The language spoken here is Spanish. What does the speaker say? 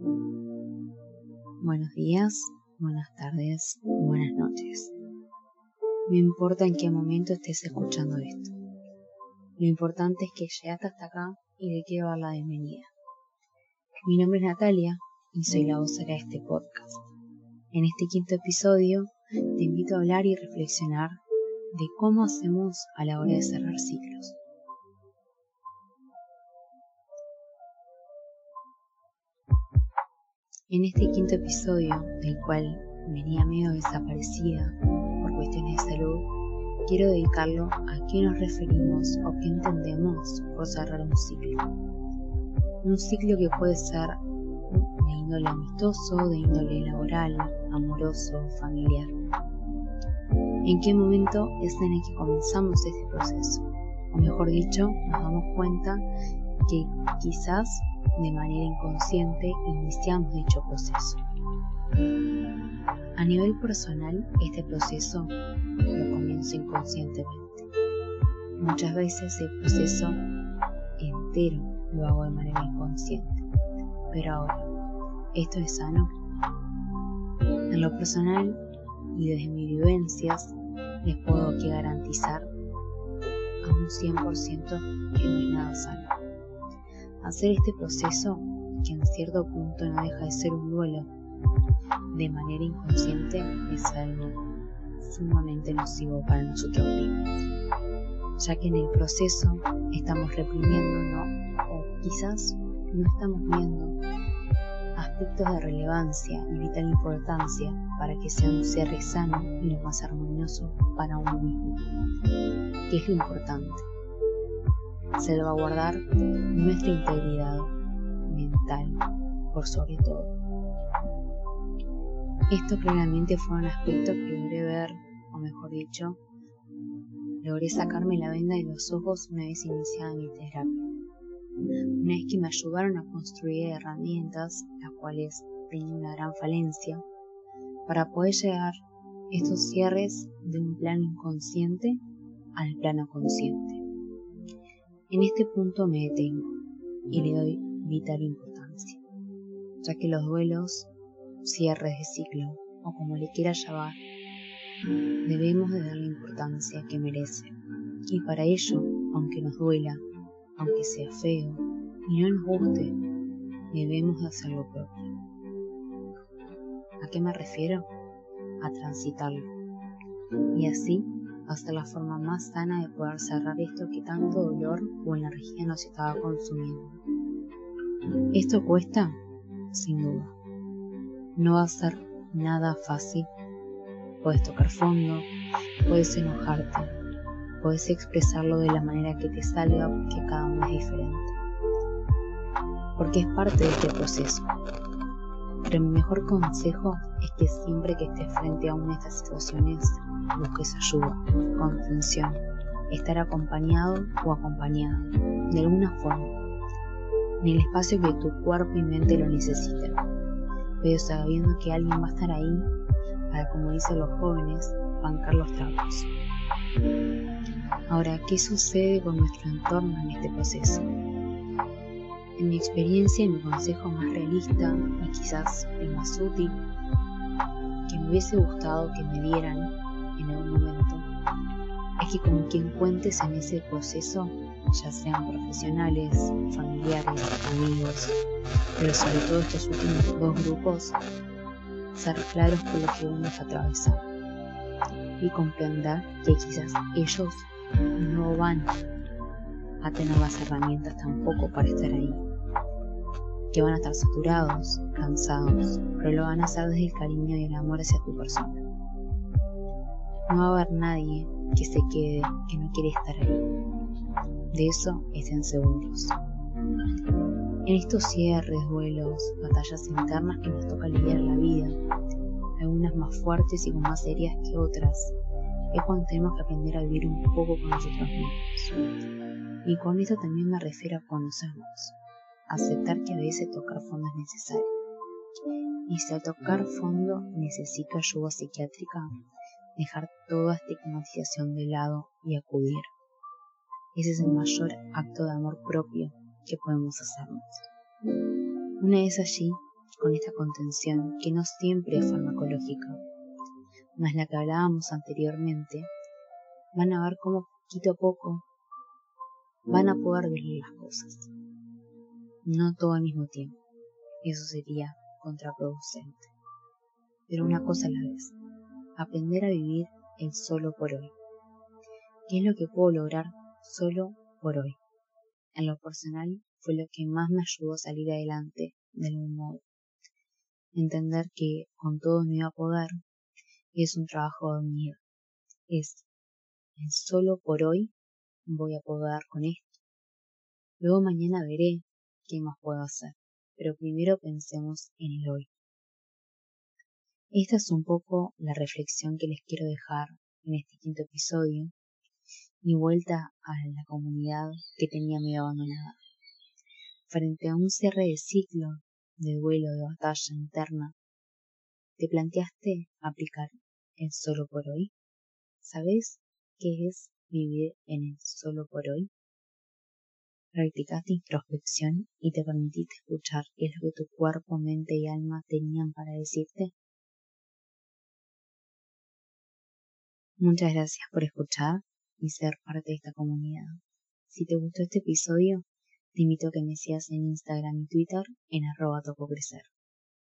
Buenos días, buenas tardes, buenas noches. No importa en qué momento estés escuchando esto. Lo importante es que llegaste hasta acá y le quiero dar la bienvenida. Mi nombre es Natalia y soy la vocera de este podcast. En este quinto episodio te invito a hablar y reflexionar de cómo hacemos a la hora de cerrar ciclos. En este quinto episodio, del cual venía medio desaparecida por cuestiones de salud, quiero dedicarlo a qué nos referimos o qué entendemos por cerrar un ciclo. Un ciclo que puede ser de índole amistoso, de índole laboral, amoroso, familiar. ¿En qué momento es en el que comenzamos este proceso? O mejor dicho, nos damos cuenta que quizás de manera inconsciente iniciamos dicho proceso. A nivel personal, este proceso lo comienzo inconscientemente. Muchas veces el proceso entero lo hago de manera inconsciente. Pero ahora, ¿esto es sano? En lo personal y desde mis vivencias, les puedo garantizar a un 100% que no es nada sano. Hacer este proceso, que en cierto punto no deja de ser un duelo, de manera inconsciente es algo sumamente nocivo para nosotros mismos, ya que en el proceso estamos reprimiendo o quizás no estamos viendo aspectos de relevancia y vital importancia para que sea un cierre sano y lo más armonioso para uno mismo, que es lo importante salvaguardar nuestra integridad mental por sobre todo. Esto claramente fue un aspecto que logré ver, o mejor dicho, logré sacarme la venda de los ojos una vez iniciada mi terapia. Una vez que me ayudaron a construir herramientas, las cuales tenía una gran falencia, para poder llegar estos cierres de un plano inconsciente al plano consciente. En este punto me detengo y le doy vital importancia, ya que los duelos, cierres de ciclo o como le quiera llamar, debemos de darle importancia que merece. Y para ello, aunque nos duela, aunque sea feo y no nos guste, debemos de hacerlo propio. ¿A qué me refiero? A transitarlo. Y así hasta la forma más sana de poder cerrar esto que tanto dolor o energía nos estaba consumiendo. ¿Esto cuesta? Sin duda. No va a ser nada fácil. Puedes tocar fondo, puedes enojarte, puedes expresarlo de la manera que te salga porque cada uno es diferente. Porque es parte de este proceso. Pero mi mejor consejo es que siempre que estés frente a una de estas situaciones, busques ayuda, contención, estar acompañado o acompañada, de alguna forma, en el espacio que tu cuerpo y mente lo necesiten, pero sabiendo que alguien va a estar ahí para, como dicen los jóvenes, bancar los trapos. Ahora, ¿qué sucede con nuestro entorno en este proceso? En mi experiencia y mi consejo más realista y quizás el más útil que me hubiese gustado que me dieran en momento. Es que con quien cuentes en ese proceso, ya sean profesionales, familiares, amigos, pero sobre todo estos últimos dos grupos, ser claros con lo que uno está atravesando. Y comprender que quizás ellos no van a tener las herramientas tampoco para estar ahí, que van a estar saturados, cansados, pero lo van a hacer desde el cariño y el amor hacia tu persona. No va a haber nadie que se quede, que no quiere estar ahí. De eso estén seguros. En estos cierres, duelos, batallas internas que nos toca lidiar la vida, algunas más fuertes y con más heridas que otras, es cuando tenemos que aprender a vivir un poco con nosotros mismos. Y con esto también me refiero a conocernos, aceptar que a veces tocar fondo es necesario. Y si al tocar fondo necesito ayuda psiquiátrica, dejar toda estigmatización de lado y acudir. Ese es el mayor acto de amor propio que podemos hacernos. Una vez allí, con esta contención que no siempre es farmacológica, más la que hablábamos anteriormente, van a ver cómo poquito a poco van a poder ver las cosas. No todo al mismo tiempo. Eso sería contraproducente. Pero una cosa a la vez. Aprender a vivir el solo por hoy. ¿Qué es lo que puedo lograr solo por hoy? En lo personal fue lo que más me ayudó a salir adelante de algún modo. Entender que con todo no iba a poder es un trabajo de. Es el solo por hoy voy a poder con esto. Luego mañana veré qué más puedo hacer, pero primero pensemos en el hoy. Esta es un poco la reflexión que les quiero dejar en este quinto episodio, mi vuelta a la comunidad que tenía medio abandonada. Frente a un cierre de ciclo, de duelo, de batalla interna, ¿te planteaste aplicar el solo por hoy? ¿Sabes qué es vivir en el solo por hoy? Practicaste introspección y te permitiste escuchar qué es lo que tu cuerpo, mente y alma tenían para decirte. Muchas gracias por escuchar y ser parte de esta comunidad. Si te gustó este episodio, te invito a que me sigas en Instagram y Twitter en arroba tococrecer.